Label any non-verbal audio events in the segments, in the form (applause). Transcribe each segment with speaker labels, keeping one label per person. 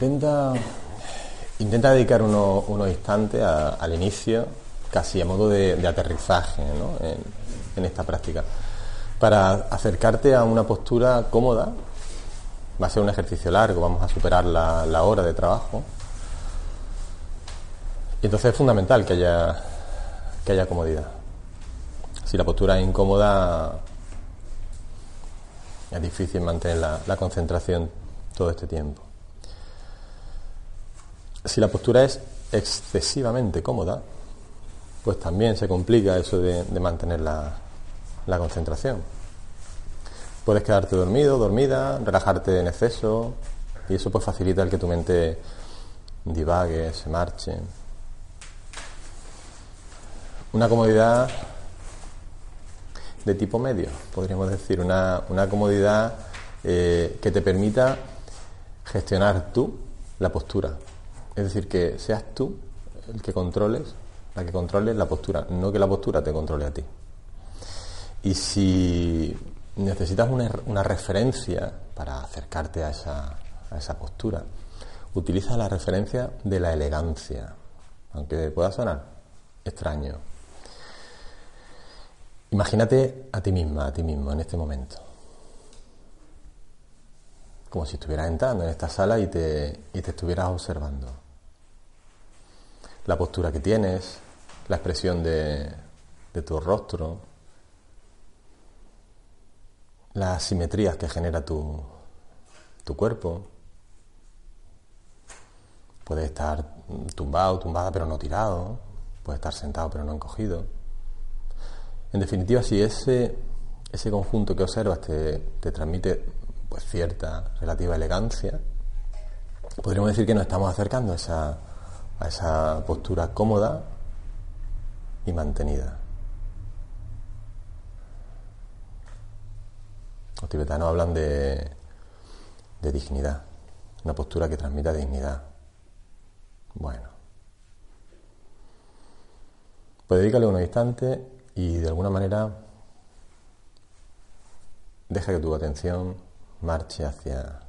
Speaker 1: intenta, intenta dedicar unos, instantes al inicio, casi a modo de, aterrizaje en, esta práctica, para acercarte a una postura cómoda. Va a ser un ejercicio largo, vamos a superar la, la hora de trabajo. Y entonces es fundamental que haya, que haya comodidad. Si la postura es incómoda, es difícil mantener la, concentración todo este tiempo. Si la postura es excesivamente cómoda, pues también se complica eso de, mantener la, concentración. Puedes quedarte dormido, dormida, relajarte en exceso, y eso pues facilita el que tu mente divague, se marche. Una comodidad de tipo medio, podríamos decir, una, comodidad eh, que te permita gestionar tú la postura. Es decir, que seas tú el que controles, la que controles la postura, no que la postura te controle a ti. Y si necesitas una, referencia para acercarte a esa, postura, utiliza la referencia de la elegancia, aunque pueda sonar extraño. Imagínate a ti misma, a ti mismo en este momento. Como si estuvieras entrando en esta sala y te, y te estuvieras observando. La postura que tienes, la expresión de, de tu rostro, las simetrías que genera tu, tu cuerpo. Puedes estar tumbado, tumbada, pero no tirado. Puedes estar sentado, pero no encogido en definitiva, si ese, ese conjunto que observas te, transmite pues, cierta relativa elegancia, podríamos decir que nos estamos acercando a esa, a esa postura cómoda y mantenida. Los tibetanos hablan de, de dignidad, una postura que transmita dignidad. Bueno, pues dedícale unos instantes y de alguna manera deja que tu atención marche hacia,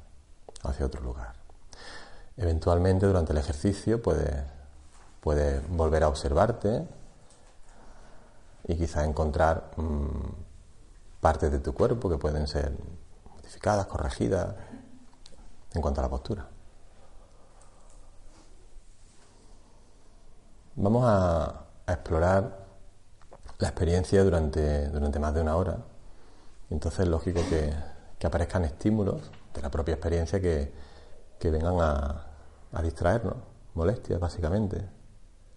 Speaker 1: hacia otro lugar. Eventualmente durante el ejercicio puedes, puede volver a observarte y quizá encontrar mm, partes de tu cuerpo que pueden ser modificadas, corregidas en cuanto a la postura. Vamos a, explorar la experiencia durante, durante más de una hora. Entonces es lógico que, aparezcan estímulos de la propia experiencia que, vengan a, a, distraernos, molestias básicamente,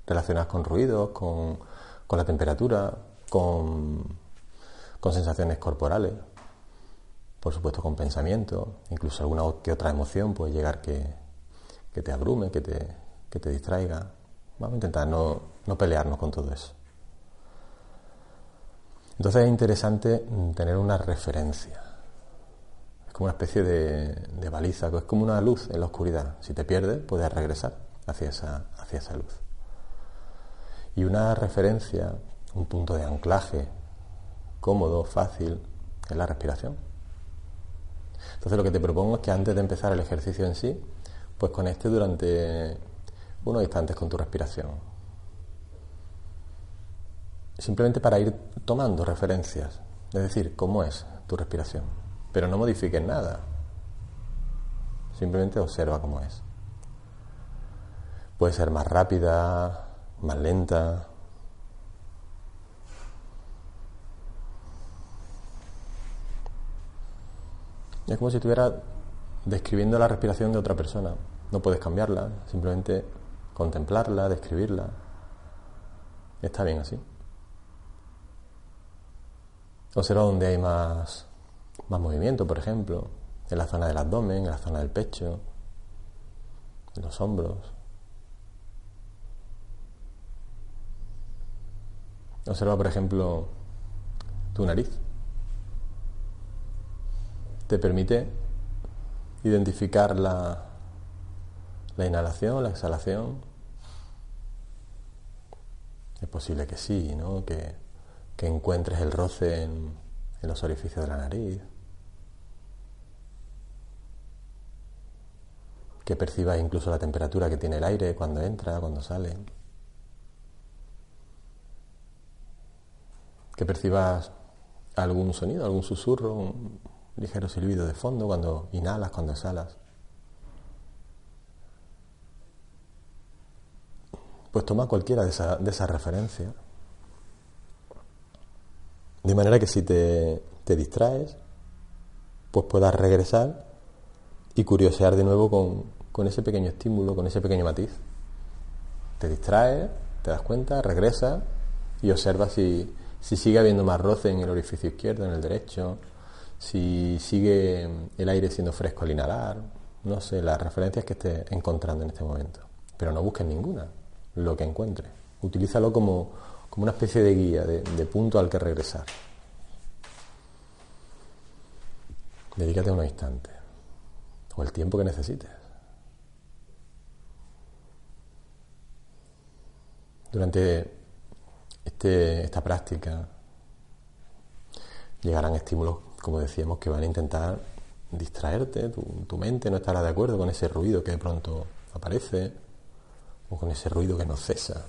Speaker 1: relacionadas con ruidos, con, la temperatura, con, con sensaciones corporales, por supuesto con pensamiento, incluso alguna que otra emoción puede llegar que, te abrume, que te, que te distraiga. Vamos a intentar no, no pelearnos con todo eso. Entonces es interesante tener una referencia. Como una especie de, baliza, es como una luz en la oscuridad. Si te pierdes, puedes regresar hacia esa, hacia esa luz. Y una referencia, un punto de anclaje cómodo, fácil, es la respiración. Entonces lo que te propongo es que antes de empezar el ejercicio en sí, pues conecte durante unos instantes con tu respiración simplemente para ir tomando referencias, es decir, cómo es tu respiración, pero no modifiques nada, simplemente observa cómo es. Puede ser más rápida, más lenta. Es como si estuviera describiendo la respiración de otra persona. No puedes cambiarla, simplemente contemplarla, describirla. Está bien así. Observa donde hay más, más movimiento, por ejemplo, en la zona del abdomen, en la zona del pecho, en los hombros. Observa, por ejemplo, tu nariz. Te permite identificar la, la inhalación, la exhalación. Es posible que sí, ¿no? Que que encuentres el roce en, los orificios de la nariz. que percibas incluso la temperatura que tiene el aire cuando entra, cuando sale. Que percibas algún sonido, algún susurro, un ligero silbido de fondo cuando inhalas, cuando exhalas. Pues toma cualquiera de esas referencias. De manera que si te, te distraes, pues puedas regresar y curiosear de nuevo con, ese pequeño estímulo, con ese pequeño matiz. Te distraes, te das cuenta, regresas y observas si, si sigue habiendo más roce en el orificio izquierdo, en el derecho, si sigue el aire siendo fresco al inhalar, no sé, las referencias que estés encontrando en este momento. Pero no busques ninguna, lo que encuentres. Utilízalo como, como una especie de guía, de, punto al que regresar. Dedícate unos instantes o el tiempo que necesites. Durante este, esta práctica llegarán estímulos, como decíamos, que van a intentar distraerte, tu, tu, mente no estará de acuerdo con ese ruido que de pronto aparece, o con ese ruido que no cesa,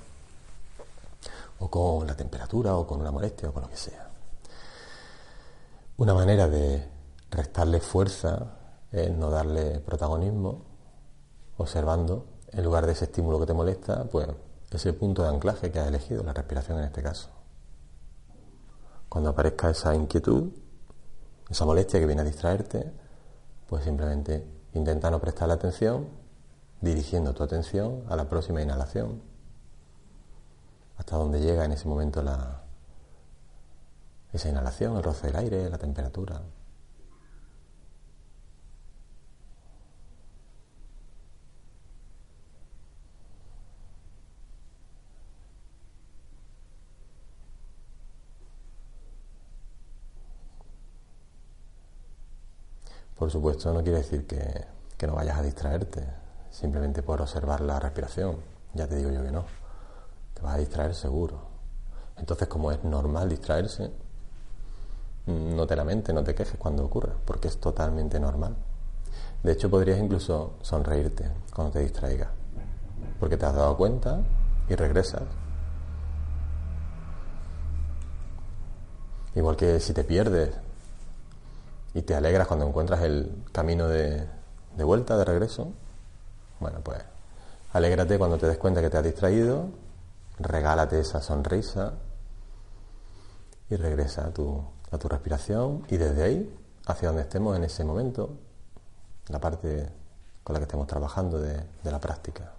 Speaker 1: o con la temperatura, o con una molestia, o con lo que sea. Una manera de restarle fuerza es no darle protagonismo, observando, en lugar de ese estímulo que te molesta, pues ese punto de anclaje que has elegido, la respiración en este caso. Cuando aparezca esa inquietud, esa molestia que viene a distraerte, pues simplemente intenta no prestarle atención, dirigiendo tu atención a la próxima inhalación, hasta donde llega en ese momento la, esa inhalación, el roce del aire, la temperatura. Por supuesto, no quiere decir que, no vayas a distraerte, simplemente por observar la respiración. Ya te digo yo que no. Te vas a distraer seguro. Entonces, como es normal distraerse, no te lamentes, no te quejes cuando ocurra, porque es totalmente normal. De hecho, podrías incluso sonreírte cuando te distraigas, porque te has dado cuenta y regresas. Igual que si te pierdes y te alegras cuando encuentras el camino de, de vuelta, de regreso, bueno, pues alégrate cuando te des cuenta que te has distraído, regálate esa sonrisa y regresa a tu, a tu respiración y desde ahí, hacia donde estemos en ese momento, la parte con la que estemos trabajando de, de la práctica.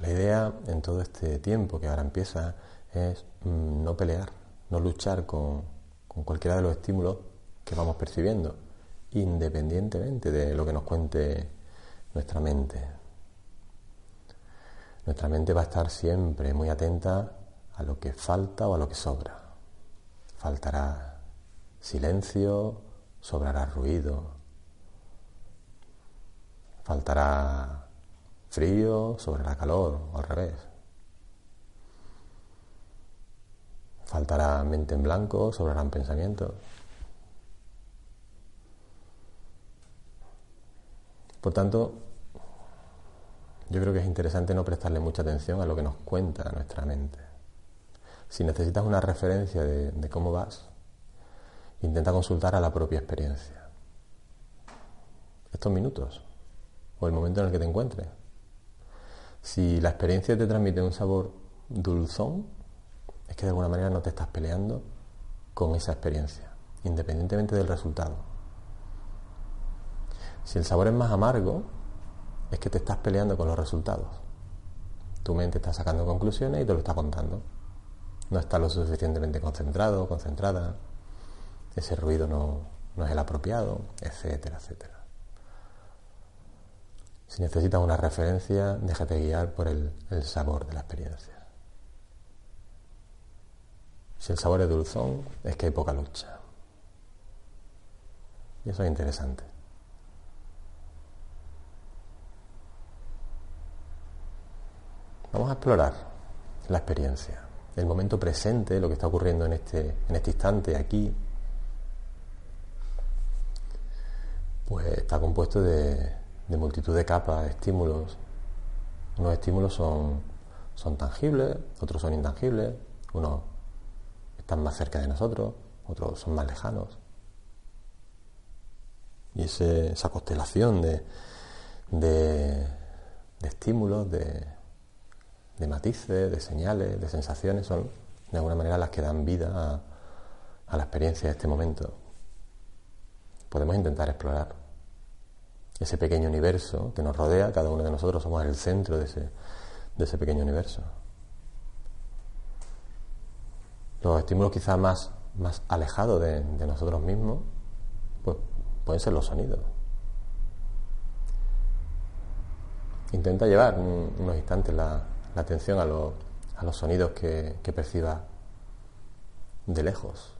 Speaker 1: La idea en todo este tiempo que ahora empieza es mm, no pelear, no luchar con, cualquiera de los estímulos que vamos percibiendo, independientemente de lo que nos cuente nuestra mente. Nuestra mente va a estar siempre muy atenta a lo que falta o a lo que sobra. Faltará silencio, sobrará ruido, faltará frío sobre la calor, o al revés. Faltará mente en blanco, sobrarán pensamientos. Por tanto, yo creo que es interesante no prestarle mucha atención a lo que nos cuenta nuestra mente. Si necesitas una referencia de, cómo vas, intenta consultar a la propia experiencia. Estos minutos o el momento en el que te encuentres. Si la experiencia te transmite un sabor dulzón, es que de alguna manera no te estás peleando con esa experiencia, independientemente del resultado. Si el sabor es más amargo, es que te estás peleando con los resultados. Tu mente está sacando conclusiones y te lo está contando. No está lo suficientemente concentrado, concentrada, ese ruido no, no es el apropiado, etcétera, etcétera. Si necesitas una referencia, déjate guiar por el, sabor de la experiencia. Si el sabor es dulzón, es que hay poca lucha. Y eso es interesante. Vamos a explorar la experiencia. el momento presente, lo que está ocurriendo en este, en este instante, aquí, pues está compuesto de, multitud de capas, de estímulos. Unos estímulos son, son tangibles, otros son intangibles, unos están más cerca de nosotros, otros son más lejanos. Y esa constelación de, de, estímulos, de, de, matices, de señales, de sensaciones, son de alguna manera las que dan vida a, la experiencia de este momento. Podemos intentar explorar ese pequeño universo que nos rodea, cada uno de nosotros somos el centro de ese, de ese pequeño universo. Los estímulos quizás más, más alejados de, de nosotros mismos, pues pueden ser los sonidos. Intenta llevar unos instantes la, atención a, a, los sonidos que, que perciba de lejos.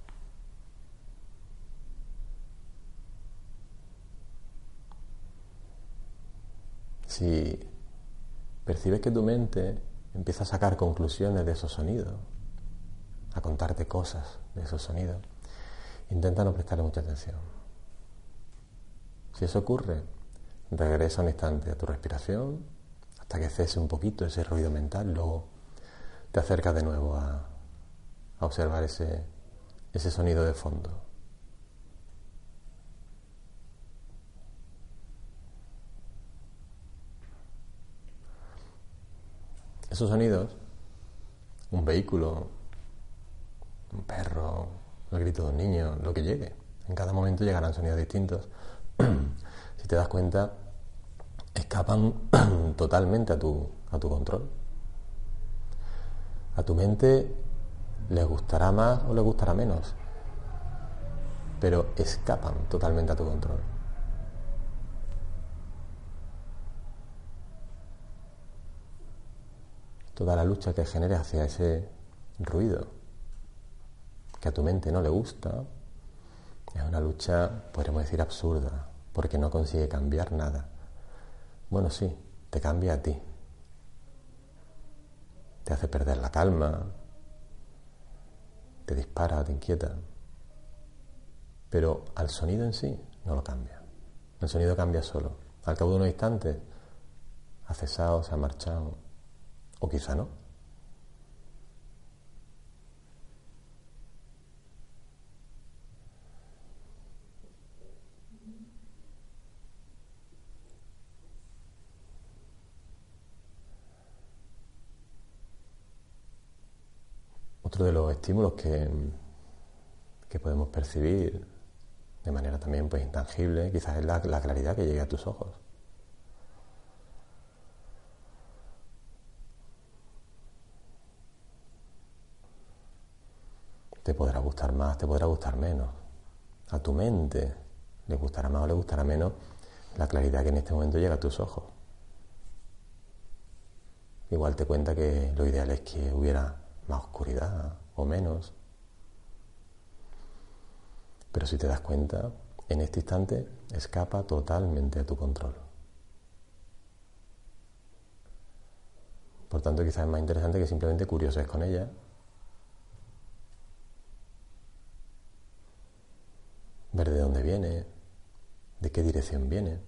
Speaker 1: Si percibes que tu mente empieza a sacar conclusiones de esos sonidos, a contarte cosas de esos sonidos, intenta no prestarle mucha atención. Si eso ocurre, regresa un instante a tu respiración hasta que cese un poquito ese ruido mental, luego te acercas de nuevo a, observar ese, ese sonido de fondo. Esos sonidos, un vehículo, un perro, el grito de un niño, lo que llegue. En cada momento llegarán sonidos distintos. (clears throat) si te das cuenta, escapan (clears throat) totalmente a tu, a tu control. A tu mente le gustará más o le gustará menos, pero escapan totalmente a tu control. Toda la lucha que genere hacia ese ruido que a tu mente no le gusta es una lucha, podríamos decir, absurda, porque no consigue cambiar nada. Bueno, sí, te cambia a ti. Te hace perder la calma, te dispara, te inquieta. Pero al sonido en sí no lo cambia. El sonido cambia solo. Al cabo de unos instantes ha cesado, se ha marchado, o quizá no. De los estímulos que, que podemos percibir de manera también pues intangible, quizás es la, claridad que llegue a tus ojos. Te podrá gustar más, te podrá gustar menos. A tu mente le gustará más o le gustará menos la claridad que en este momento llega a tus ojos. Igual te cuenta que lo ideal es que hubiera más oscuridad o menos. Pero si te das cuenta, en este instante escapa totalmente a tu control. Por tanto, quizás es más interesante que simplemente curioses con ella. Ver de dónde viene, de qué dirección viene.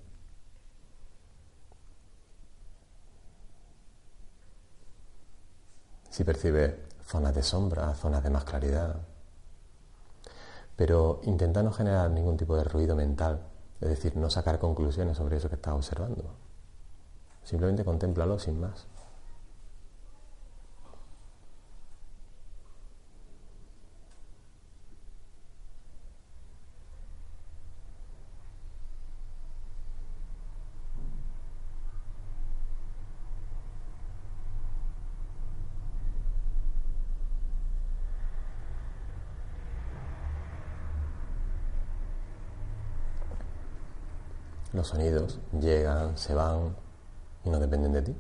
Speaker 1: Si percibe zonas de sombra, zonas de más claridad. Pero intenta no generar ningún tipo de ruido mental, es decir, no sacar conclusiones sobre eso que estás observando. Simplemente contémplalo sin más. Los sonidos llegan, se van y no dependen de ti.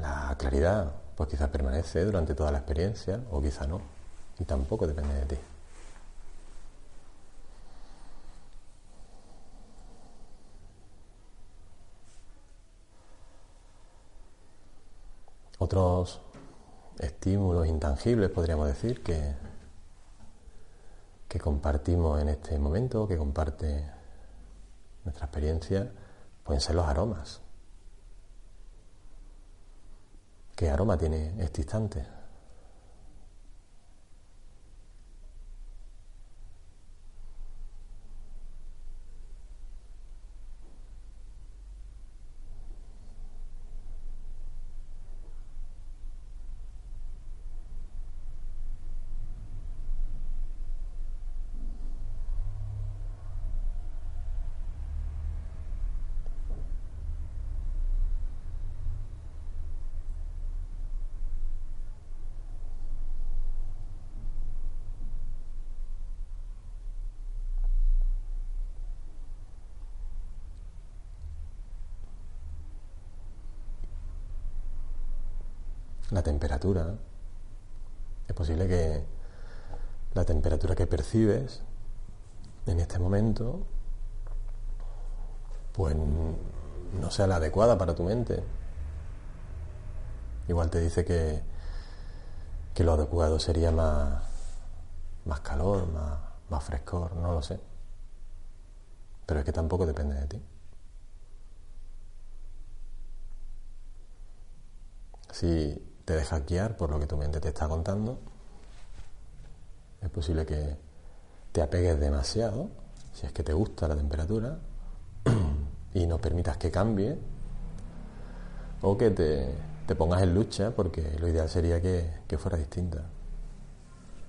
Speaker 1: La claridad, pues quizá permanece durante toda la experiencia o quizá no, y tampoco depende de ti. Otros estímulos intangibles, podríamos decir, que, que compartimos en este momento, que comparte nuestra experiencia, pueden ser los aromas. ¿Qué aroma tiene este instante? la Es posible que la temperatura que percibes en este momento pues no sea la adecuada para tu mente. Igual te dice que, que lo adecuado sería más, más calor, más, más frescor, no lo sé. Pero es que tampoco depende de ti. Si te dejas guiar por lo que tu mente te está contando. Es posible que te apegues demasiado, si es que te gusta la temperatura, (clears throat) y no permitas que cambie, o que te, pongas en lucha, porque lo ideal sería que, que fuera distinta.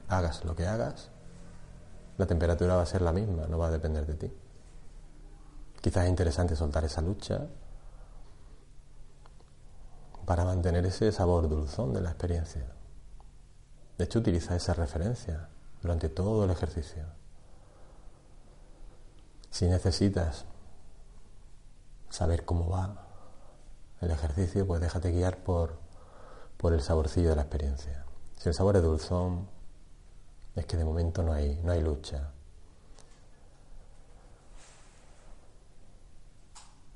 Speaker 1: Hagas lo que hagas, la temperatura va a ser la misma, no va a depender de ti. Quizás es interesante soltar esa lucha para mantener ese sabor dulzón de la experiencia. De hecho, utiliza esa referencia durante todo el ejercicio. Si necesitas saber cómo va el ejercicio, pues déjate guiar por, por el saborcillo de la experiencia. Si el sabor es dulzón, es que de momento no hay, no hay lucha.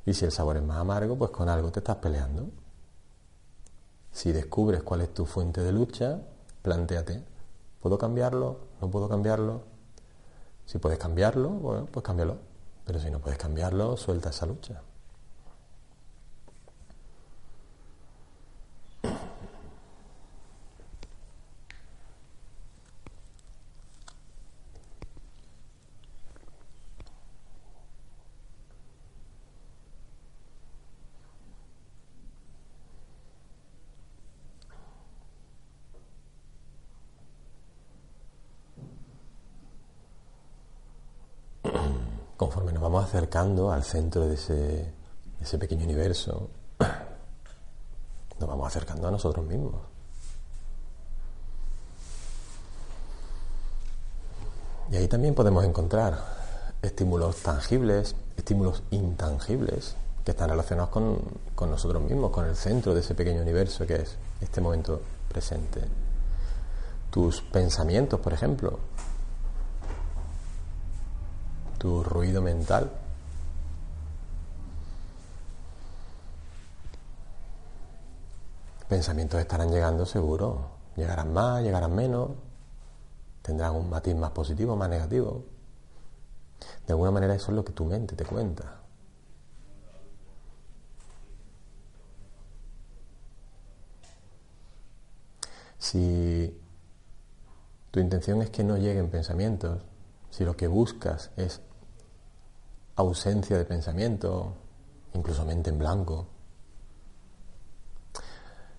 Speaker 1: Y si el sabor es más amargo, pues con algo te estás peleando. Si descubres cuál es tu fuente de lucha, planteate, ¿puedo cambiarlo? ¿No puedo cambiarlo? Si puedes cambiarlo, pues cámbialo. Pero si no puedes cambiarlo, suelta esa lucha. conforme nos vamos acercando al centro de ese, pequeño universo, nos vamos acercando a nosotros mismos. Y ahí también podemos encontrar estímulos tangibles, estímulos intangibles, que están relacionados con, nosotros mismos, con el centro de ese pequeño universo que es este momento presente. Tus pensamientos, por ejemplo, tu ruido mental. Pensamientos estarán llegando seguro, llegarán más, llegarán menos, tendrán un matiz más positivo, más negativo. De alguna manera eso es lo que tu mente te cuenta. Si tu intención es que no lleguen pensamientos, si lo que buscas es ausencia de pensamiento, incluso mente en blanco,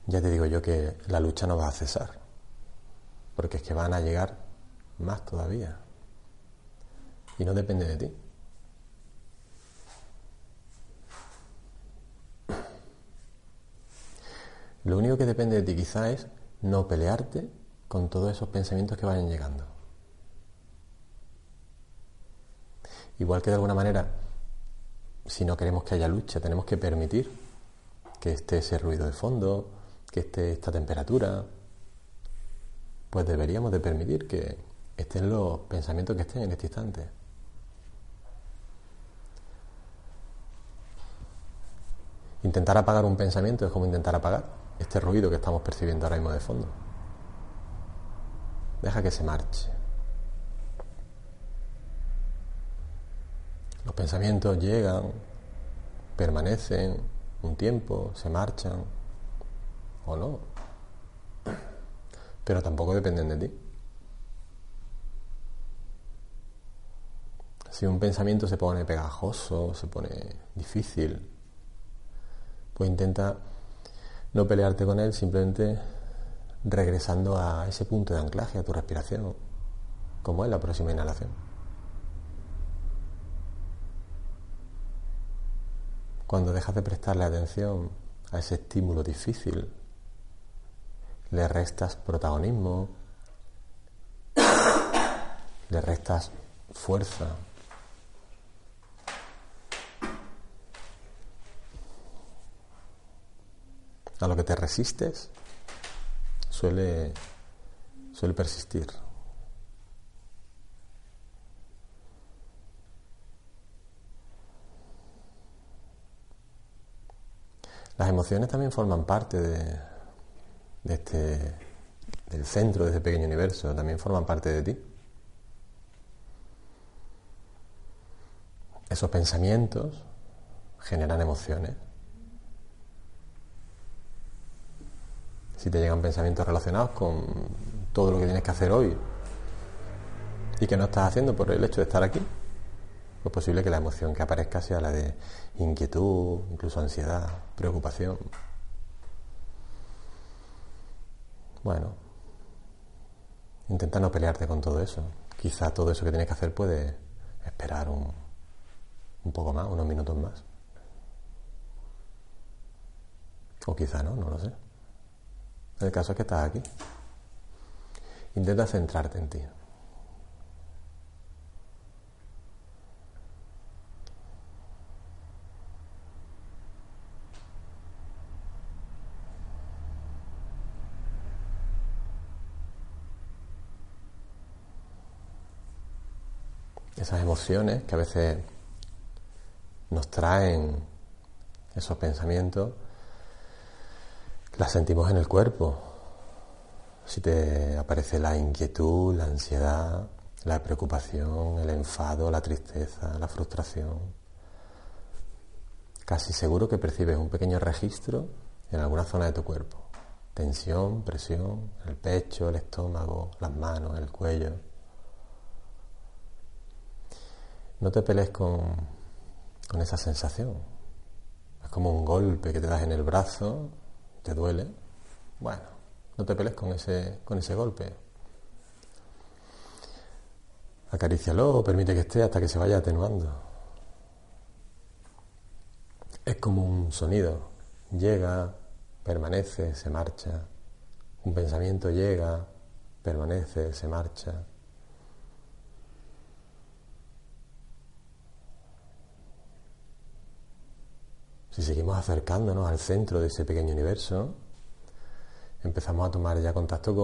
Speaker 1: ya te digo yo que la lucha no va a cesar, porque es que van a llegar más todavía. Y no depende de ti. Lo único que depende de ti quizá es no pelearte con todos esos pensamientos que vayan llegando. Igual que de alguna manera, si no queremos que haya lucha, tenemos que permitir que esté ese ruido de fondo, que esté esta temperatura, pues deberíamos de permitir que estén los pensamientos que estén en este instante. Intentar apagar un pensamiento es como intentar apagar este ruido que estamos percibiendo ahora mismo de fondo. Deja que se marche. Los pensamientos llegan, permanecen un tiempo, se marchan o no. Pero tampoco dependen de ti. Si un pensamiento se pone pegajoso, se pone difícil, pues intenta no pelearte con él, simplemente regresando a ese punto de anclaje, a tu respiración, como es la próxima inhalación. Cuando dejas de prestarle atención a ese estímulo difícil, le restas protagonismo, le restas fuerza, a lo que te resistes suele, suele persistir. Las emociones también forman parte de, de este, del centro de este pequeño universo, también forman parte de ti. Esos pensamientos generan emociones. si te llegan pensamientos relacionados con todo lo que tienes que hacer hoy y que no estás haciendo por el hecho de estar aquí, es posible que la emoción que aparezca sea la de inquietud, incluso ansiedad, preocupación. Bueno, intenta no pelearte con todo eso. Quizá todo eso que tienes que hacer puede esperar un, poco más, unos minutos más. O quizá no, no lo sé. El caso es que estás aquí. Intenta centrarte en ti. Esas emociones que a veces nos traen esos pensamientos las sentimos en el cuerpo. Si te aparece la inquietud, la ansiedad, la preocupación, el enfado, la tristeza, la frustración, casi seguro que percibes un pequeño registro en alguna zona de tu cuerpo. Tensión, presión, el pecho, el estómago, las manos, el cuello. No te pelees con, con esa sensación. Es como un golpe que te das en el brazo ¿Te duele? Bueno, no te pelees con ese, con ese golpe. Acarícialo, permite que esté hasta que se vaya atenuando. Es como un sonido. Llega, permanece, se marcha. Un pensamiento llega, permanece, se marcha. Si seguimos acercándonos al centro de ese pequeño universo, empezamos a tomar ya contacto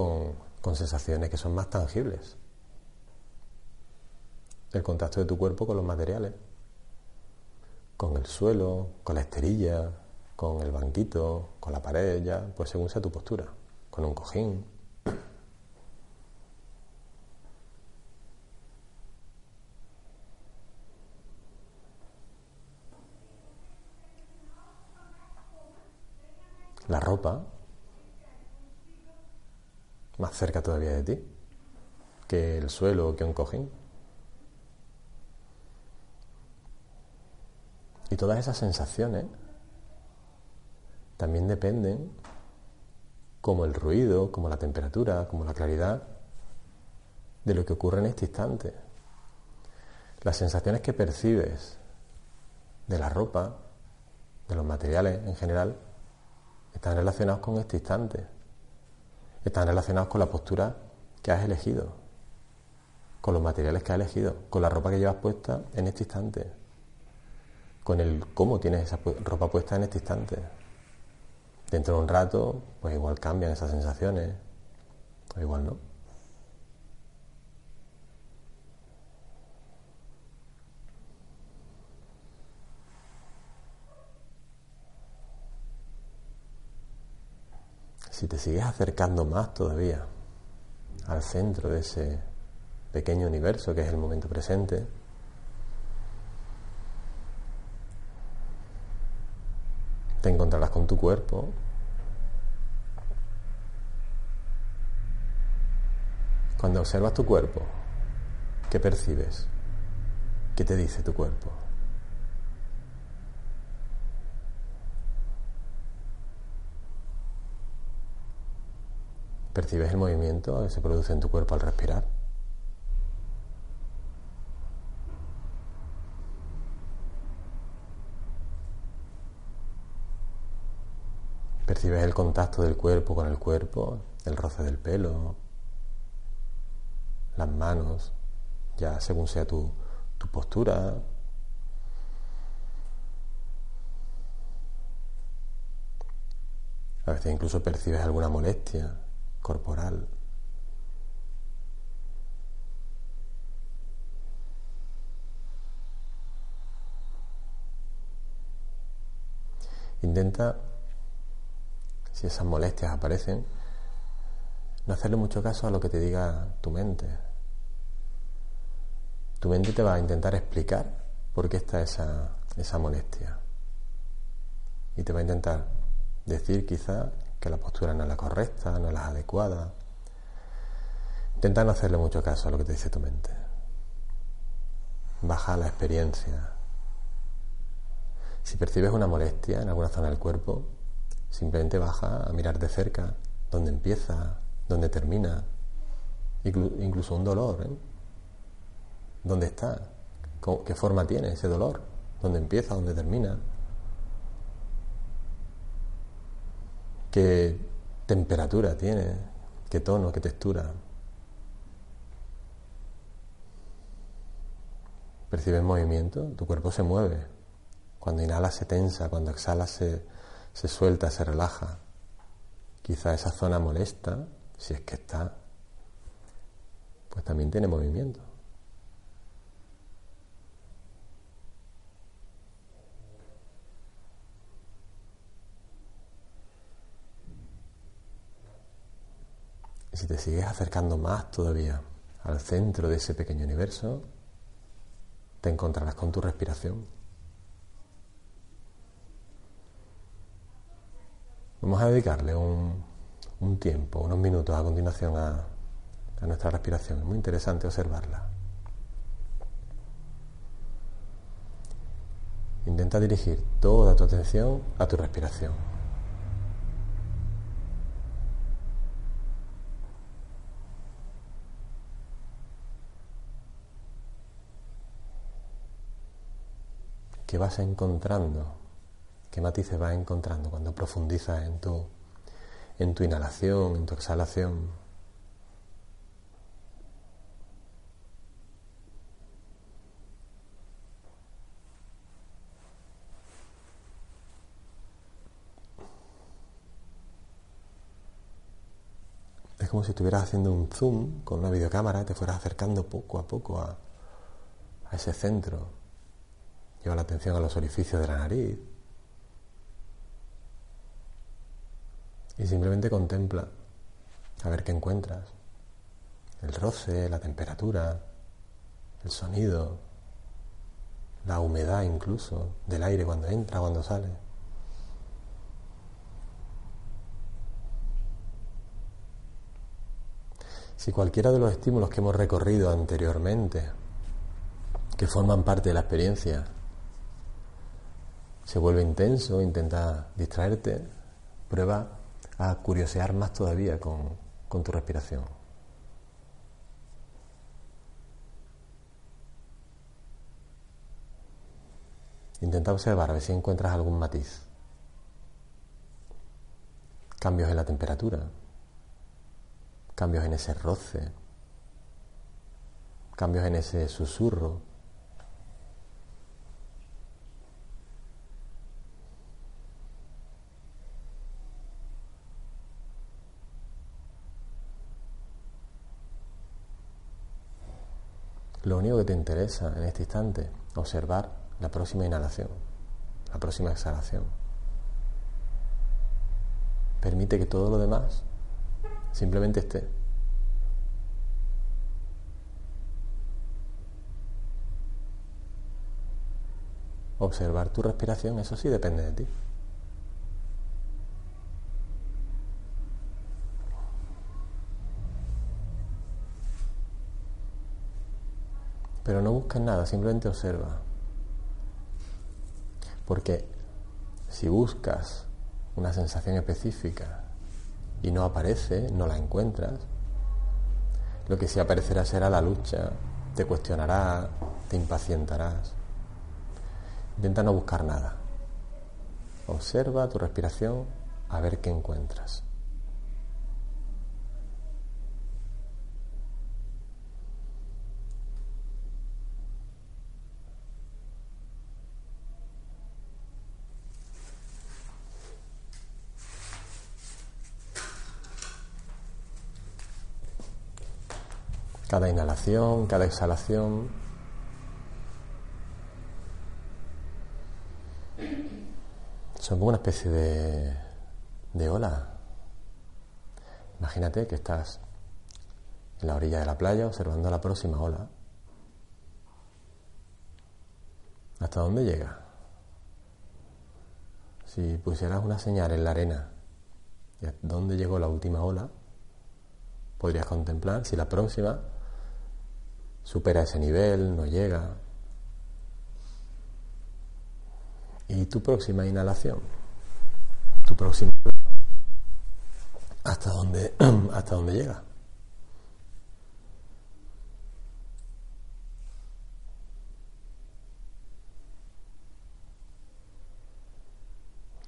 Speaker 1: con, sensaciones que son más tangibles. El contacto de tu cuerpo con los materiales, con el suelo, con la esterilla, con el banquito, con la pared, ya, pues según sea tu postura, con un cojín. La ropa más cerca todavía de ti que el suelo o que un cojín. Y todas esas sensaciones también dependen como el ruido, como la temperatura, como la claridad de lo que ocurre en este instante. Las sensaciones que percibes de la ropa, de los materiales en general, están relacionados con este instante, están relacionados con la postura que has elegido, con los materiales que has elegido, con la ropa que llevas puesta en este instante, con el cómo tienes esa ropa puesta en este instante. Dentro de un rato, pues igual cambian esas sensaciones, o igual no. Si te sigues acercando más todavía al centro de ese pequeño universo que es el momento presente, te encontrarás con tu cuerpo. Cuando observas tu cuerpo, ¿qué percibes? ¿Qué te dice tu cuerpo? ¿Percibes el movimiento que se produce en tu cuerpo al respirar? ¿Percibes el contacto del cuerpo con el cuerpo, el roce del pelo, las manos, ya según sea tu, tu postura? A veces incluso percibes alguna molestia corporal. Intenta, si esas molestias aparecen, no hacerle mucho caso a lo que te diga tu mente. Tu mente te va a intentar explicar por qué está esa, esa molestia. Y te va a intentar decir quizá que la postura no es la correcta, no es la adecuada. Intenta no hacerle mucho caso a lo que te dice tu mente. Baja la experiencia. Si percibes una molestia en alguna zona del cuerpo, simplemente baja a mirar de cerca dónde empieza, dónde termina, incluso un dolor. ¿eh? ¿Dónde está? ¿Qué forma tiene ese dolor? ¿Dónde empieza? ¿Dónde termina? Qué temperatura tiene, qué tono, qué textura. ¿Percibes movimiento? Tu cuerpo se mueve. Cuando inhala se tensa, cuando exhala se, se suelta, se relaja. Quizá esa zona molesta, si es que está, pues también tiene movimiento. Si te sigues acercando más todavía al centro de ese pequeño universo, te encontrarás con tu respiración. Vamos a dedicarle un, tiempo, unos minutos a continuación a, a nuestra respiración. Es muy interesante observarla. Intenta dirigir toda tu atención a tu respiración. ¿Qué vas encontrando? ¿Qué matices vas encontrando cuando profundizas en tu, en tu inhalación, en tu exhalación? Es como si estuvieras haciendo un zoom con una videocámara y te fueras acercando poco a poco a, a ese centro Lleva la atención a los orificios de la nariz. Y simplemente contempla a ver qué encuentras. El roce, la temperatura, el sonido, la humedad incluso del aire cuando entra, cuando sale. Si cualquiera de los estímulos que hemos recorrido anteriormente, que forman parte de la experiencia, se vuelve intenso, intenta distraerte, prueba a curiosear más todavía con, con tu respiración. Intenta observar a ver si encuentras algún matiz. Cambios en la temperatura, cambios en ese roce, cambios en ese susurro, Lo único que te interesa en este instante, observar la próxima inhalación, la próxima exhalación. permite que todo lo demás simplemente esté. Observar tu respiración, eso sí depende de ti. Pero no busques nada, simplemente observa. Porque si buscas una sensación específica y no aparece, no la encuentras, lo que sí aparecerá será la lucha, te cuestionará, te impacientarás. Intenta no buscar nada. Observa tu respiración a ver qué encuentras. Cada inhalación, cada exhalación. Son como una especie de, de ola. Imagínate que estás en la orilla de la playa observando la próxima ola. ¿Hasta dónde llega? Si pusieras una señal en la arena de dónde llegó la última ola, podrías contemplar si la próxima supera ese nivel, no llega. Y tu próxima inhalación, tu próxima hasta dónde (clears throat) hasta dónde llega.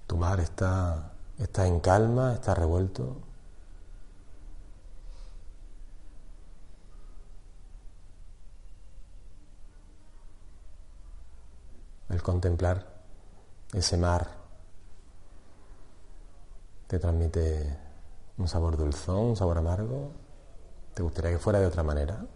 Speaker 1: Tu mar está, está en calma, está revuelto. El contemplar ese mar te transmite un sabor dulzón, un sabor amargo. ¿Te gustaría que fuera de otra manera?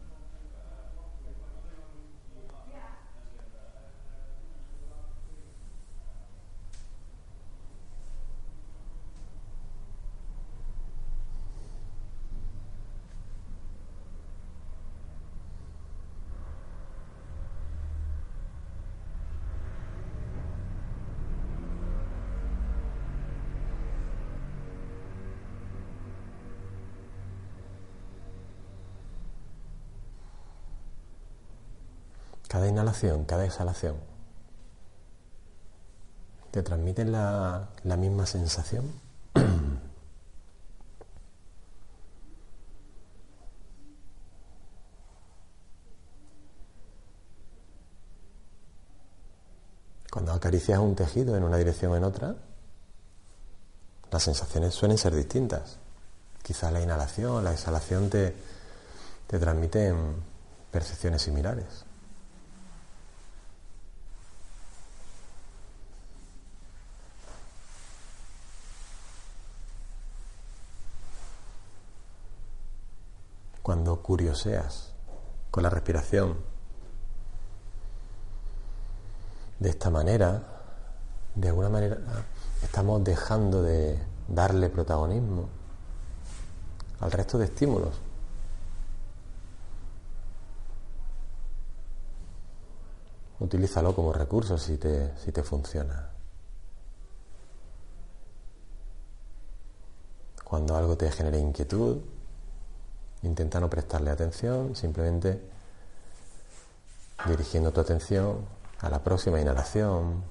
Speaker 1: Cada inhalación, cada exhalación, te transmiten la, misma sensación. (clears throat) Cuando acaricias un tejido en una dirección o en otra, las sensaciones suelen ser distintas. Quizá la inhalación, la exhalación te, te transmiten percepciones similares. cuando curioseas con la respiración. De esta manera, de alguna manera, estamos dejando de darle protagonismo al resto de estímulos. Utilízalo como recurso si te, si te funciona. Cuando algo te genere inquietud, Intenta no prestarle atención, simplemente dirigiendo tu atención a la próxima inhalación,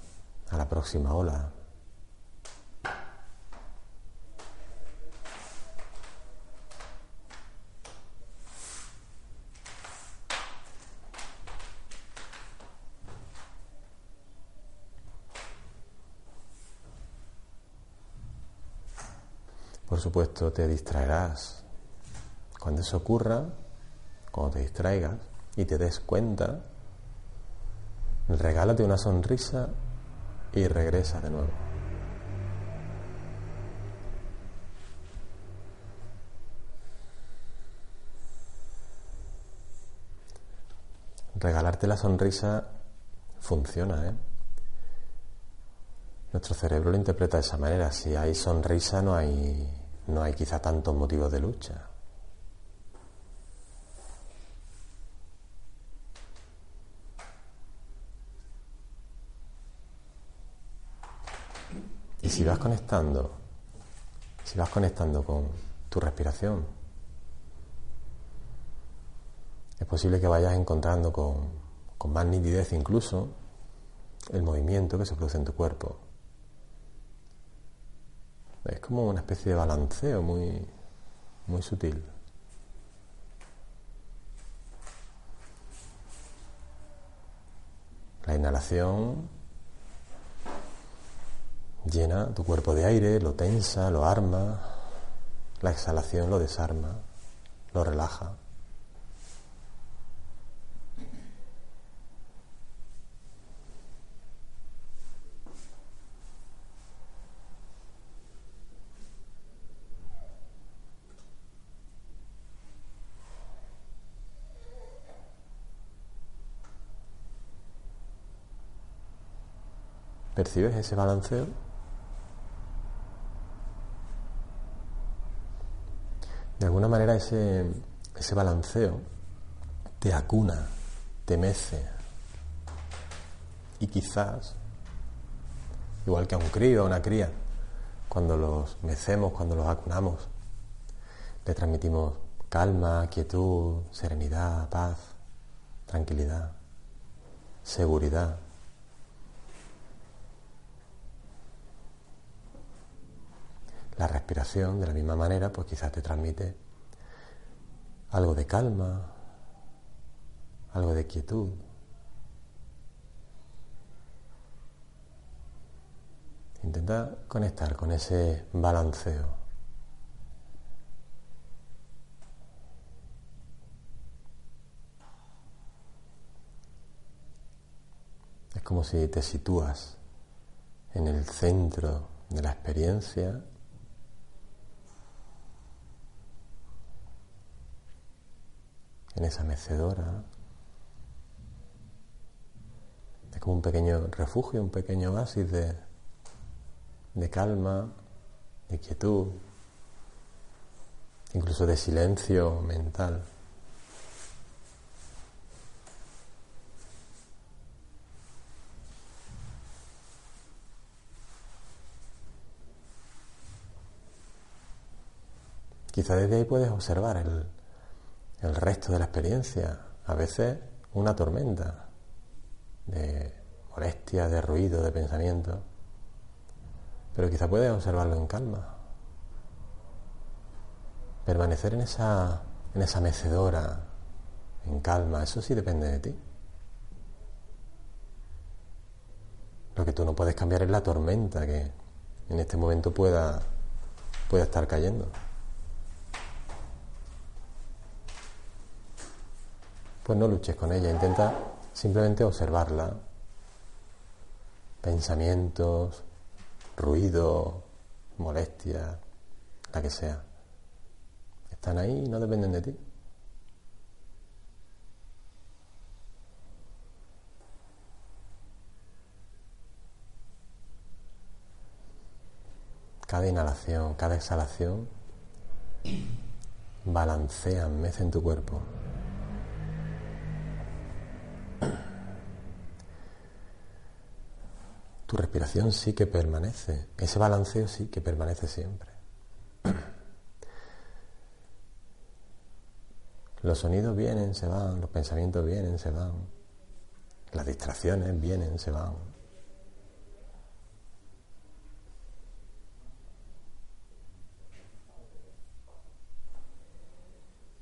Speaker 1: a la próxima ola. Por supuesto, te distraerás cuando eso ocurra, cuando te distraigas y te des cuenta, regálate una sonrisa y regresa de nuevo. Regalarte la sonrisa funciona, ¿eh? nuestro cerebro lo interpreta de esa manera. Si hay sonrisa no hay, no hay quizá tantos motivos de lucha. Si vas conectando, si vas conectando con tu respiración, es posible que vayas encontrando con, con más nitidez incluso el movimiento que se produce en tu cuerpo. Es como una especie de balanceo muy, muy sutil. La inhalación llena tu cuerpo de aire, lo tensa, lo arma. La exhalación lo desarma, lo relaja. ¿Percibes ese balanceo? De alguna manera ese, ese balanceo te acuna, te mece. Y quizás, igual que a un crío o a una cría, cuando los mecemos, cuando los acunamos, le transmitimos calma, quietud, serenidad, paz, tranquilidad, seguridad. La respiración, de la misma manera, pues quizás te transmite algo de calma, algo de quietud. Intenta conectar con ese balanceo. Es como si te sitúas en el centro de la experiencia en esa mecedora. Es como un pequeño refugio, un pequeño oasis de, de calma, de quietud, incluso de silencio mental. Quizá desde ahí puedes observar el, el resto de la experiencia, a veces una tormenta de molestia, de ruido, de pensamiento, pero quizá puedes observarlo en calma, permanecer en esa, en esa mecedora, en calma, eso sí depende de ti. Lo que tú no puedes cambiar es la tormenta que en este momento pueda, pueda estar cayendo. Pues no luches con ella, intenta simplemente observarla. Pensamientos, ruido, molestia, la que sea. Están ahí y no dependen de ti. Cada inhalación, cada exhalación balancean, en tu cuerpo. Tu respiración sí que permanece, ese balanceo sí que permanece siempre. (clears throat) Los sonidos vienen, se van, los pensamientos vienen, se van, las distracciones vienen, se van.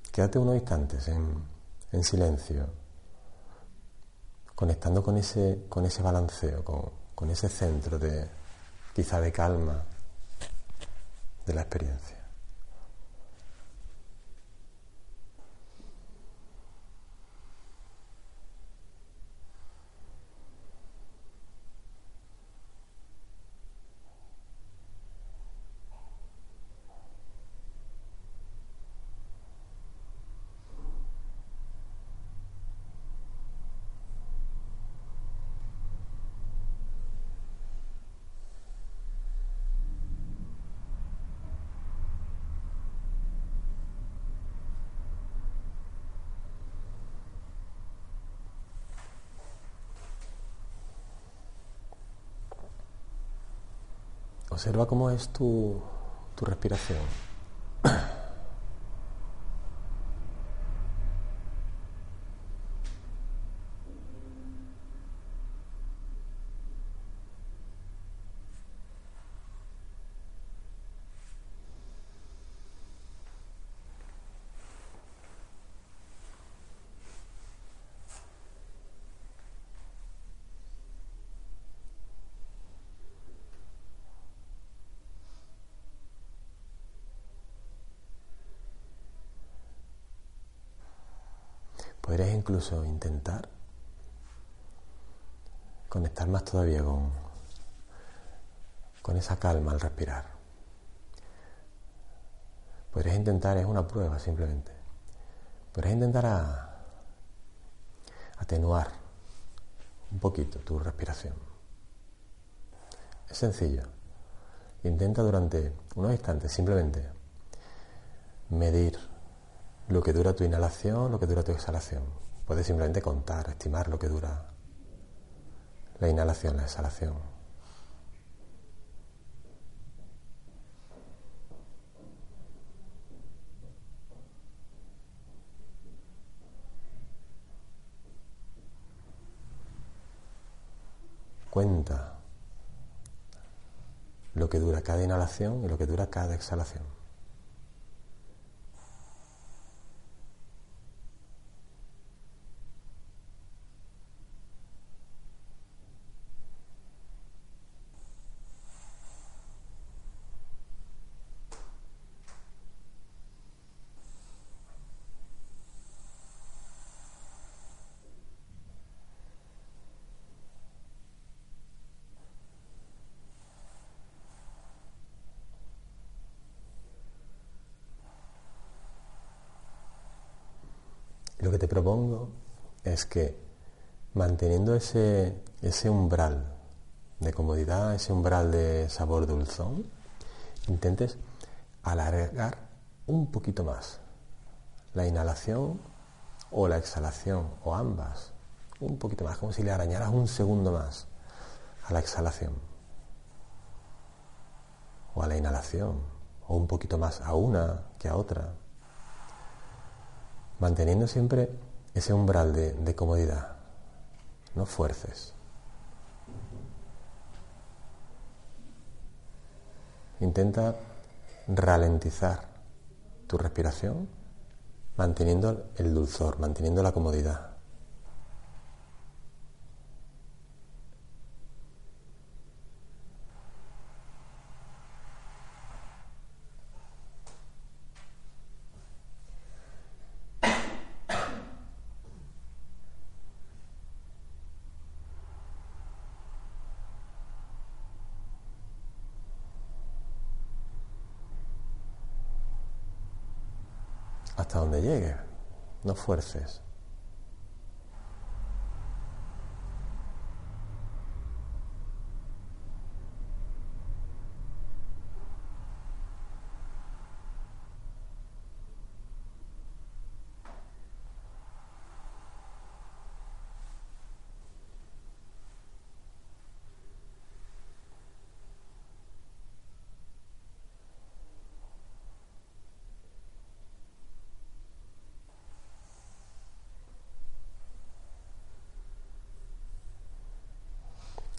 Speaker 1: Quédate unos instantes en, en silencio, conectando con ese, con ese balanceo, con, con ese centro de quizá de calma de la experiencia. Observa cómo es tu, tu respiración. Podrías incluso intentar conectar más todavía con, con esa calma al respirar. Podrías intentar, es una prueba simplemente, podrías intentar a, atenuar un poquito tu respiración. Es sencillo. Intenta durante unos instantes simplemente medir lo que dura tu inhalación, lo que dura tu exhalación. Puedes simplemente contar, estimar lo que dura la inhalación, la exhalación. Cuenta lo que dura cada inhalación y lo que dura cada exhalación. Lo que te propongo es que manteniendo ese, ese umbral de comodidad, ese umbral de sabor dulzón, intentes alargar un poquito más la inhalación o la exhalación o ambas, un poquito más, como si le arañaras un segundo más a la exhalación o a la inhalación o un poquito más a una que a otra manteniendo siempre ese umbral de, comodidad. No fuerces. Intenta ralentizar tu respiración manteniendo el dulzor, manteniendo la comodidad. Hasta donde llegue. No fuerces.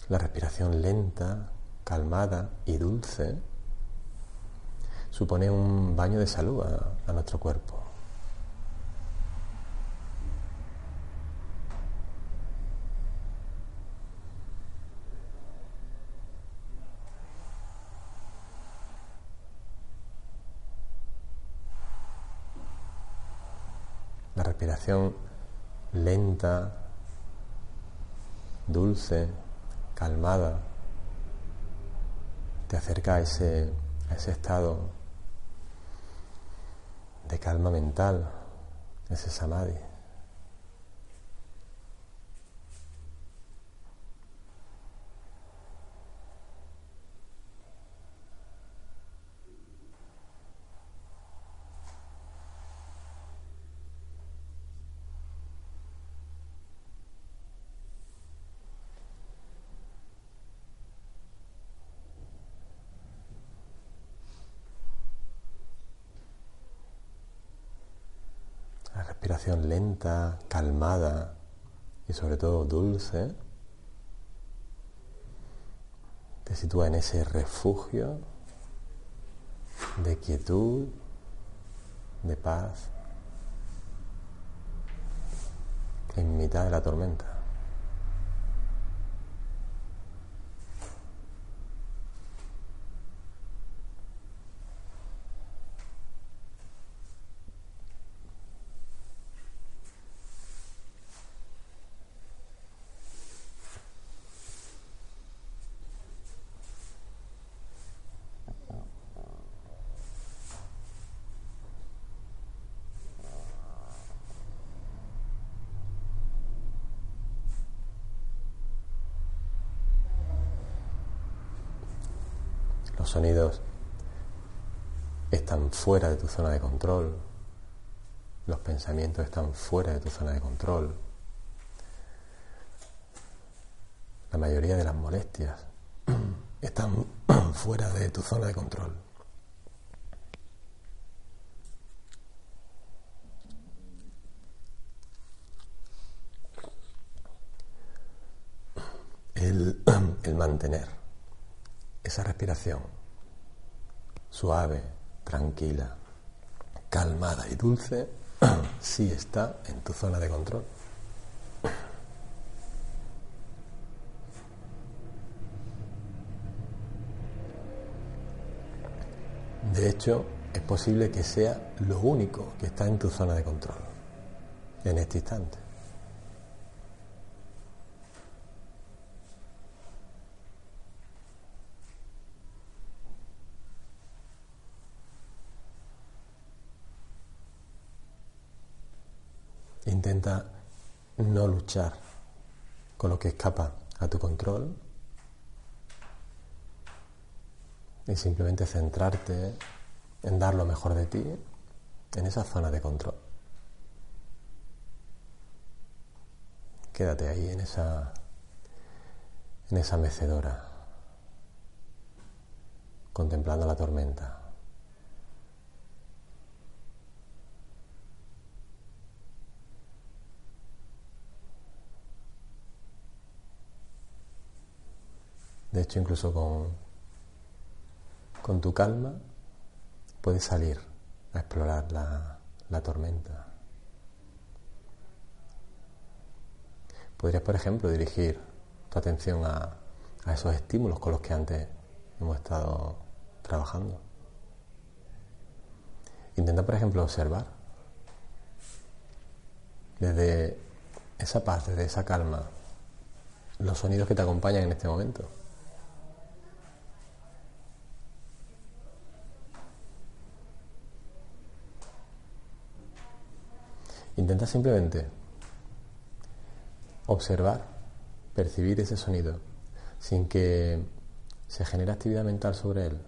Speaker 1: La respiración calmada y dulce supone un baño de salud a nuestro cuerpo. La respiración lenta, dulce, calmada, te acerca a ese, a ese estado de calma mental, ese samadhi. Y sobre todo dulce, te sitúa en ese refugio de quietud, de paz, en mitad de la tormenta. Los sonidos están fuera de tu zona de control. Los pensamientos están fuera de tu zona de control. La mayoría de las molestias (clears throat) están (clears throat) fuera de tu zona de control. El, (clears throat) el mantener esa respiración suave, tranquila, calmada y dulce (clears throat) sí está en tu zona de control. De hecho, es posible que sea lo único que está en tu zona de control en este instante. Intenta no luchar con lo que escapa a tu control y simplemente centrarte en dar lo mejor de ti en esa zona de control. Quédate ahí en esa en esa mecedora contemplando la tormenta. De hecho, incluso con, con tu calma puedes salir a explorar la, la tormenta. Podrías, por ejemplo, dirigir tu atención a, a esos estímulos con los que antes hemos estado trabajando. Intenta, por ejemplo, observar desde esa paz, desde esa calma, los sonidos que te acompañan en este momento. Intenta simplemente observar, percibir ese sonido sin que se genere actividad mental sobre él.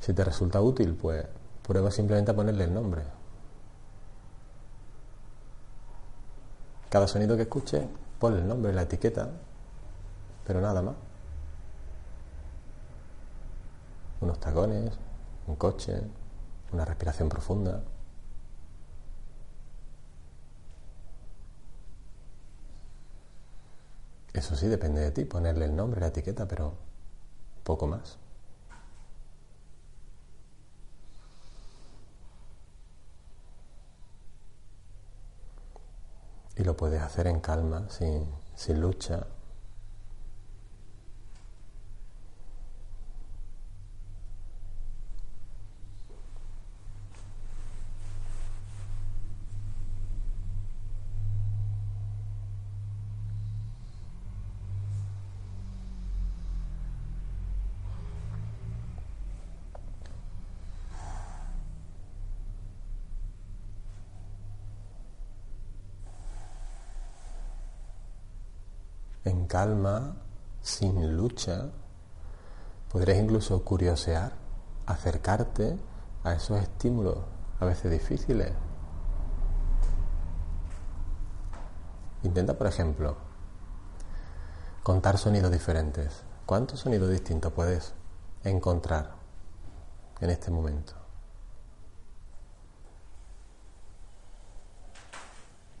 Speaker 1: Si te resulta útil, pues prueba simplemente a ponerle el nombre. Cada sonido que escuche, ponle el nombre, la etiqueta pero nada más. Unos tacones, un coche, una respiración profunda. Eso sí, depende de ti, ponerle el nombre, la etiqueta, pero poco más. Y lo puedes hacer en calma, sin, sin lucha, en calma, sin lucha, podrías incluso curiosear, acercarte a esos estímulos a veces difíciles. Intenta, por ejemplo, contar sonidos diferentes. ¿Cuántos sonidos distintos puedes encontrar en este momento?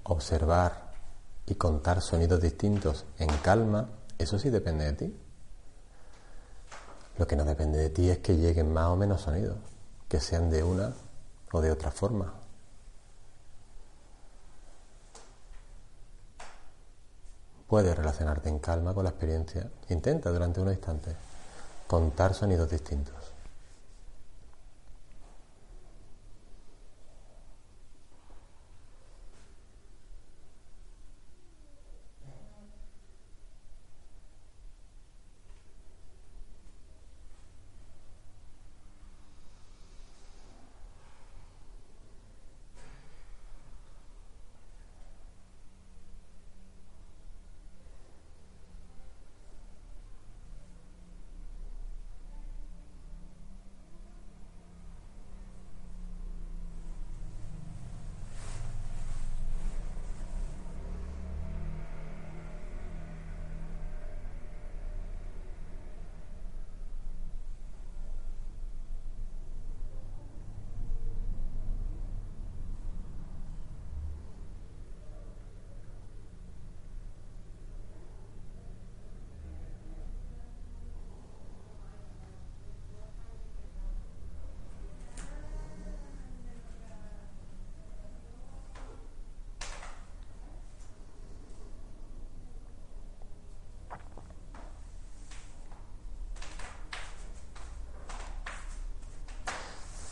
Speaker 1: Observar y contar sonidos distintos en calma, eso sí depende de ti. Lo que no depende de ti es que lleguen más o menos sonidos, que sean de una o de otra forma. Puedes relacionarte en calma con la experiencia. Intenta durante unos instantes contar sonidos distintos.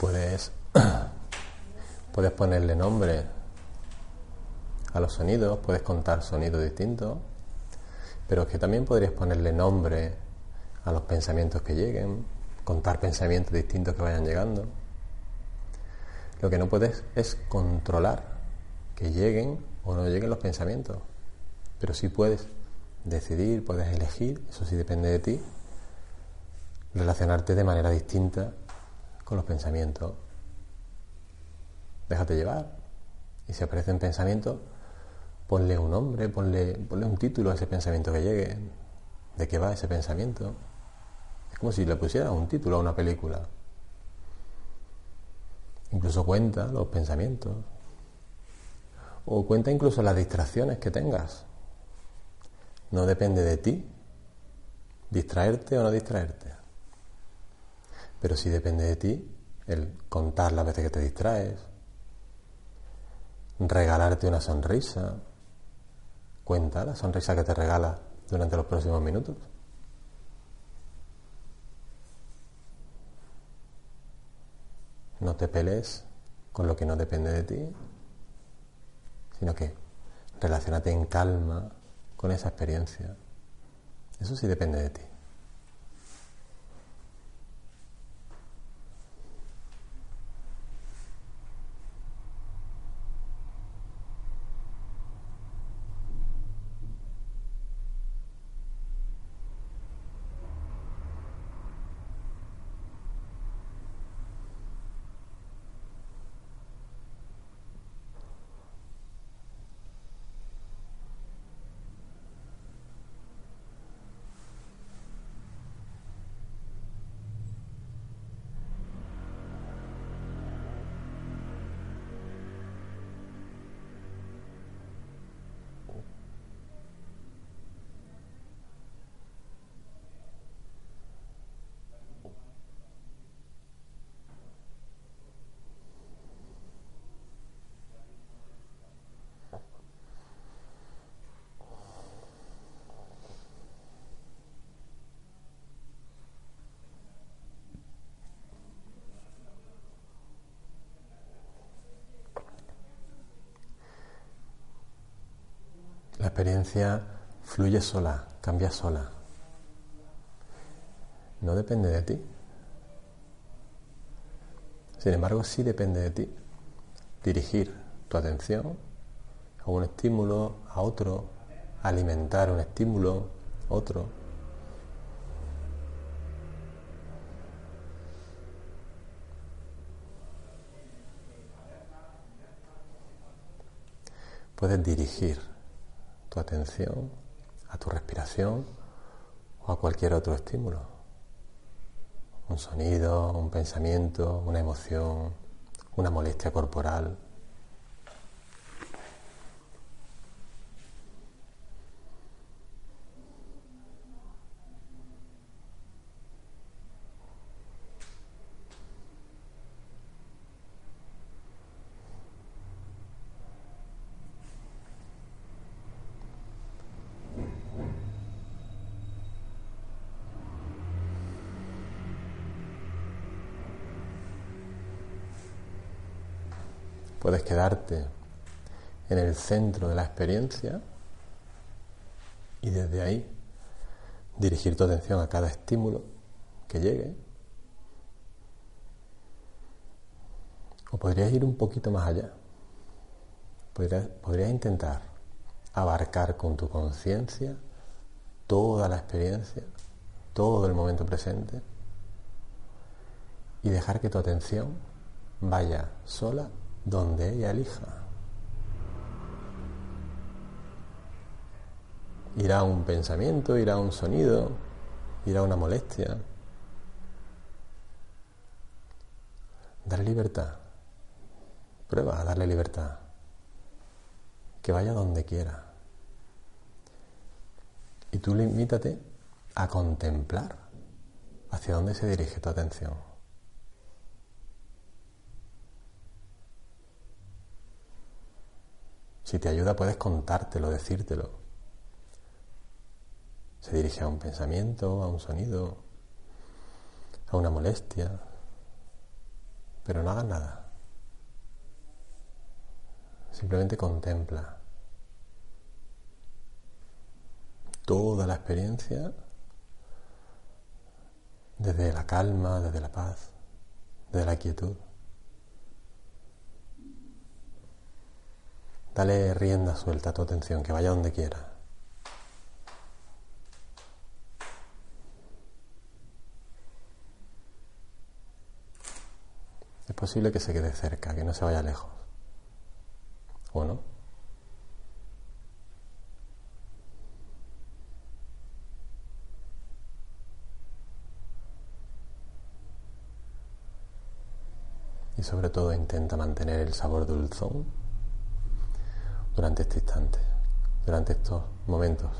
Speaker 1: Puedes, puedes ponerle nombre a los sonidos, puedes contar sonidos distintos, pero es que también podrías ponerle nombre a los pensamientos que lleguen, contar pensamientos distintos que vayan llegando. Lo que no puedes es controlar que lleguen o no lleguen los pensamientos, pero sí puedes decidir, puedes elegir, eso sí depende de ti, relacionarte de manera distinta con los pensamientos. Déjate llevar. Y si aparecen pensamientos, ponle un nombre, ponle, ponle un título a ese pensamiento que llegue. ¿De qué va ese pensamiento? Es como si le pusieras un título a una película. Incluso cuenta los pensamientos. O cuenta incluso las distracciones que tengas. No depende de ti distraerte o no distraerte. Pero sí depende de ti el contar las veces que te distraes, regalarte una sonrisa. Cuenta la sonrisa que te regala durante los próximos minutos. No te pelees con lo que no depende de ti, sino que relacionate en calma con esa experiencia. Eso sí depende de ti. La experiencia fluye sola, cambia sola. No depende de ti. Sin embargo, sí depende de ti dirigir tu atención a un estímulo, a otro, alimentar un estímulo, otro. Puedes dirigir tu atención a tu respiración o a cualquier otro estímulo. Un sonido, un pensamiento, una emoción, una molestia corporal. Puedes quedarte en centro de la experiencia y desde ahí dirigir tu atención a cada estímulo que llegue. O podrías ir un poquito más allá. Podrías, intentar abarcar con tu conciencia toda la experiencia, todo el momento presente y dejar que tu atención vaya sola donde ella elija. Irá un pensamiento, irá un sonido, irá una molestia. Darle libertad. Prueba a darle libertad. Que vaya donde quiera. Y tú limítate a contemplar hacia dónde se dirige tu atención. Si te ayuda puedes contártelo, decírtelo. Se dirige a un pensamiento, a un sonido, a una molestia, pero no hagas nada. Simplemente contempla toda la experiencia desde la calma, desde la paz, desde la quietud. Dale rienda suelta a tu atención, que vaya donde quiera. Es posible que se quede cerca, que no se vaya lejos. ¿O no? Y sobre todo intenta mantener el sabor dulzón durante este instante, durante estos momentos.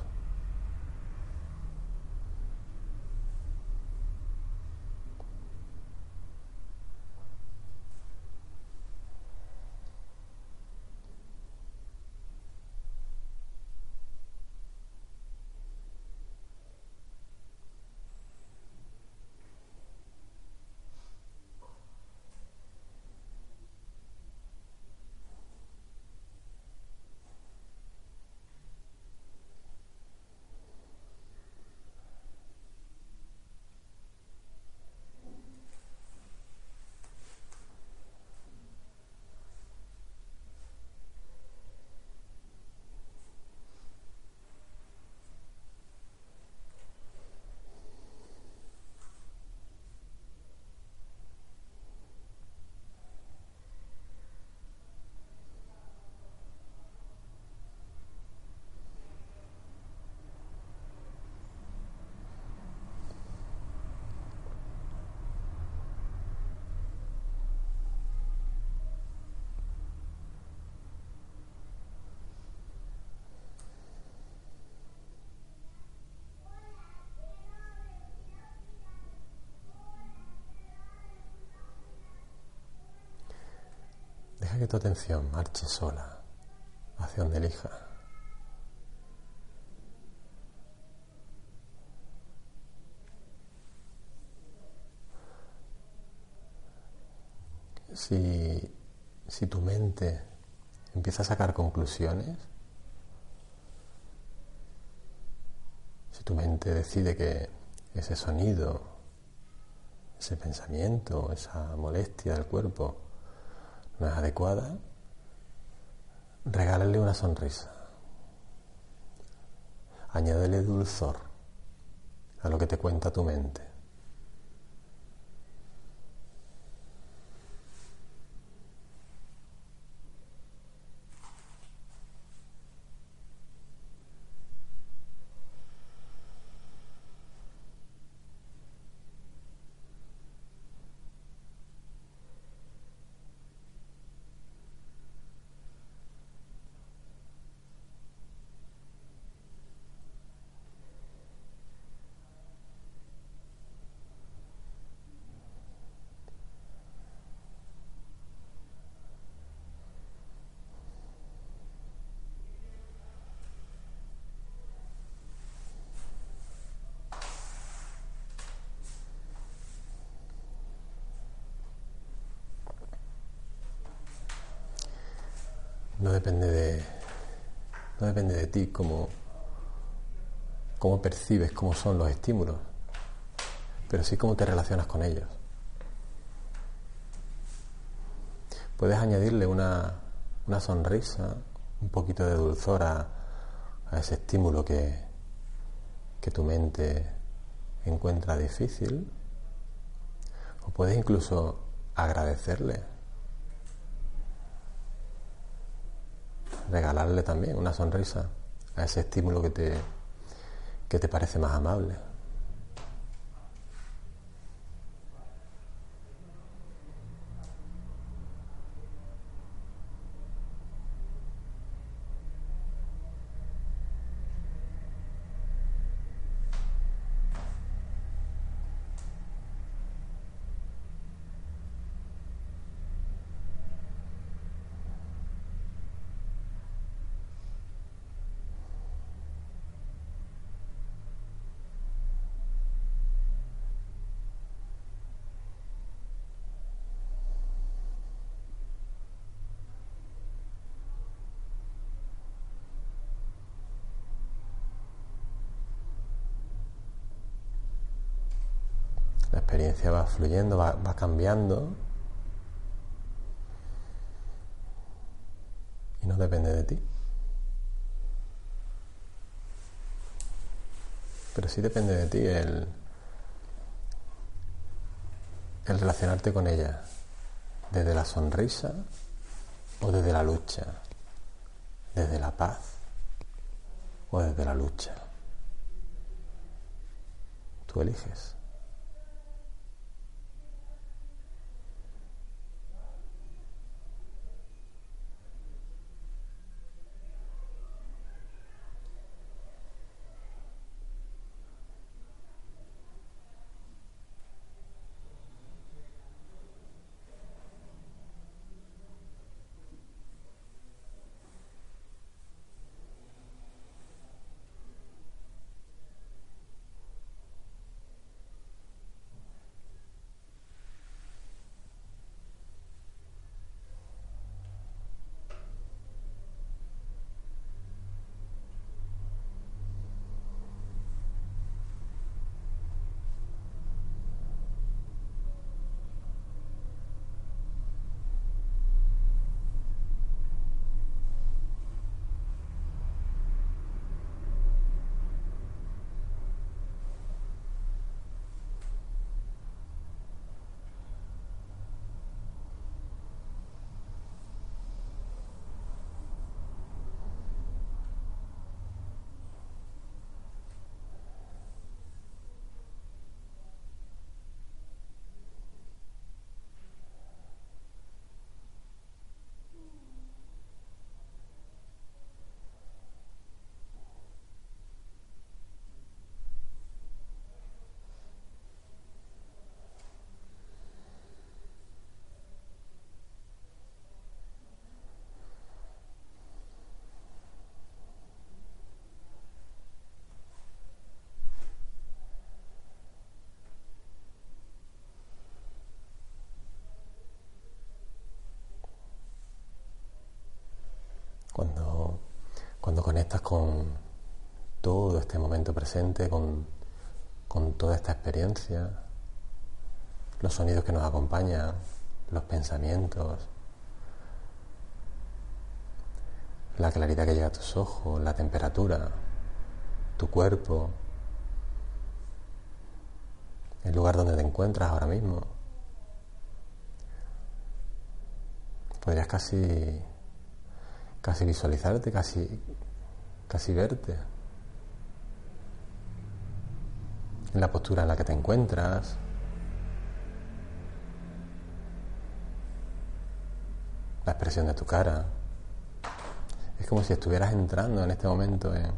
Speaker 1: Que tu atención marche sola hacia donde elija. Si, si tu mente empieza a sacar conclusiones, si tu mente decide que ese sonido, ese pensamiento, esa molestia del cuerpo no es adecuada, regálale una sonrisa. Añádele dulzor a lo que te cuenta tu mente. No depende de, no depende de ti cómo, cómo percibes cómo son los estímulos, pero sí cómo te relacionas con ellos. Puedes añadirle una, una sonrisa, un poquito de dulzor a, ese estímulo que, que tu mente encuentra difícil, o puedes incluso agradecerle, regalarle también una sonrisa a ese estímulo que te, que te parece más amable. La va fluyendo, va, cambiando y no depende de ti. Pero sí depende de ti el, el relacionarte con ella desde la sonrisa o desde la lucha, desde la paz o desde la lucha. Tú eliges. Conectas con todo este momento presente, con, con toda esta experiencia, los sonidos que nos acompañan, los pensamientos, la claridad que llega a tus ojos, la temperatura, tu cuerpo, el lugar donde te encuentras ahora mismo. Podrías casi casi visualizarte, casi, casi verte. En la postura en la que te encuentras. La expresión de tu cara. Es como si estuvieras entrando en este momento en,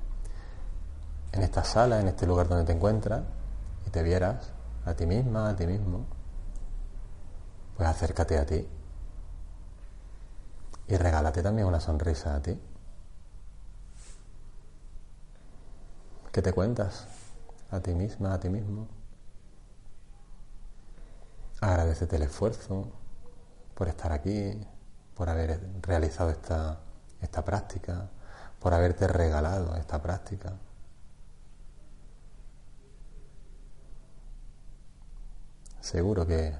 Speaker 1: en esta sala, en este lugar donde te encuentras, y te vieras a ti misma, a ti mismo. Pues acércate a ti. Y regálate también una sonrisa a ti. ¿Qué te cuentas? A ti misma, a ti mismo. Agradecete el esfuerzo por estar aquí, por haber realizado esta esta práctica, por haberte regalado esta práctica. Seguro que,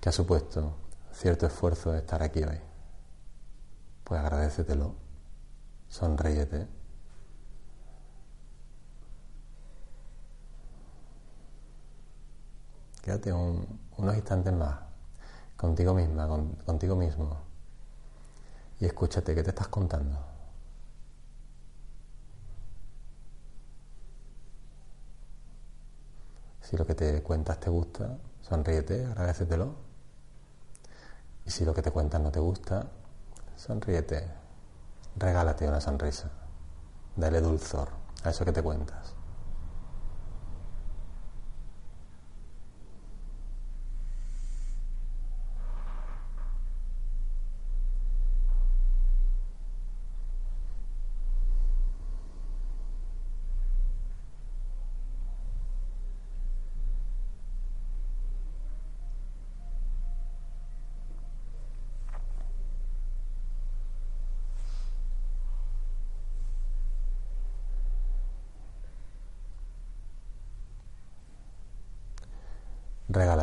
Speaker 1: que ha supuesto cierto esfuerzo estar aquí hoy. Pues agradecetelo, sonríete. Quédate unos instantes más contigo misma, contigo mismo y escúchate qué te estás contando. Si lo que te cuentas te gusta, sonríete, agradecetelo. Y si lo que te cuentas no te gusta, sonríete, regálate una sonrisa, dale dulzor a eso que te cuentas.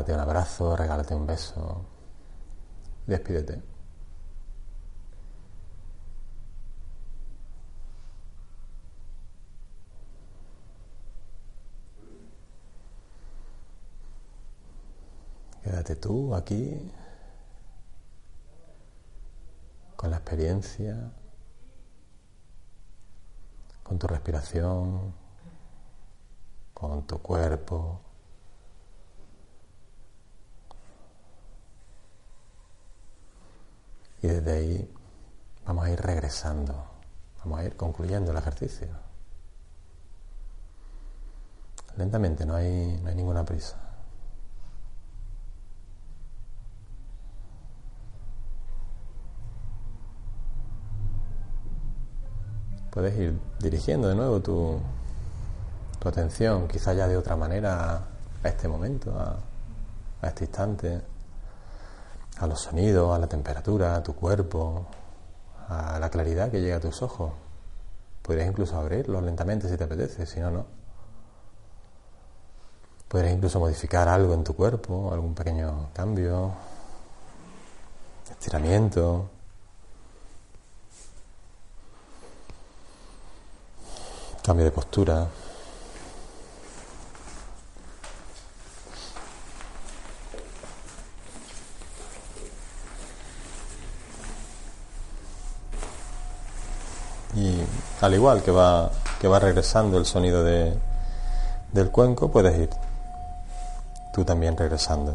Speaker 1: Regálate un abrazo, regálate un beso. Despídete. Quédate tú aquí con la experiencia, con tu respiración, con tu cuerpo. Y desde ahí vamos a ir regresando, vamos a ir concluyendo el ejercicio. Lentamente, no hay, no hay ninguna prisa. Puedes ir dirigiendo de nuevo tu, tu atención, quizá ya de otra manera, a este momento, a, a este instante a los sonidos, a la temperatura, a tu cuerpo, a la claridad que llega a tus ojos. Podrías incluso abrirlos lentamente si te apetece, si no, no. Podrías incluso modificar algo en tu cuerpo, algún pequeño cambio, estiramiento. Cambio de postura. Y al igual que va, que va regresando el sonido de, del cuenco, puedes ir tú también regresando.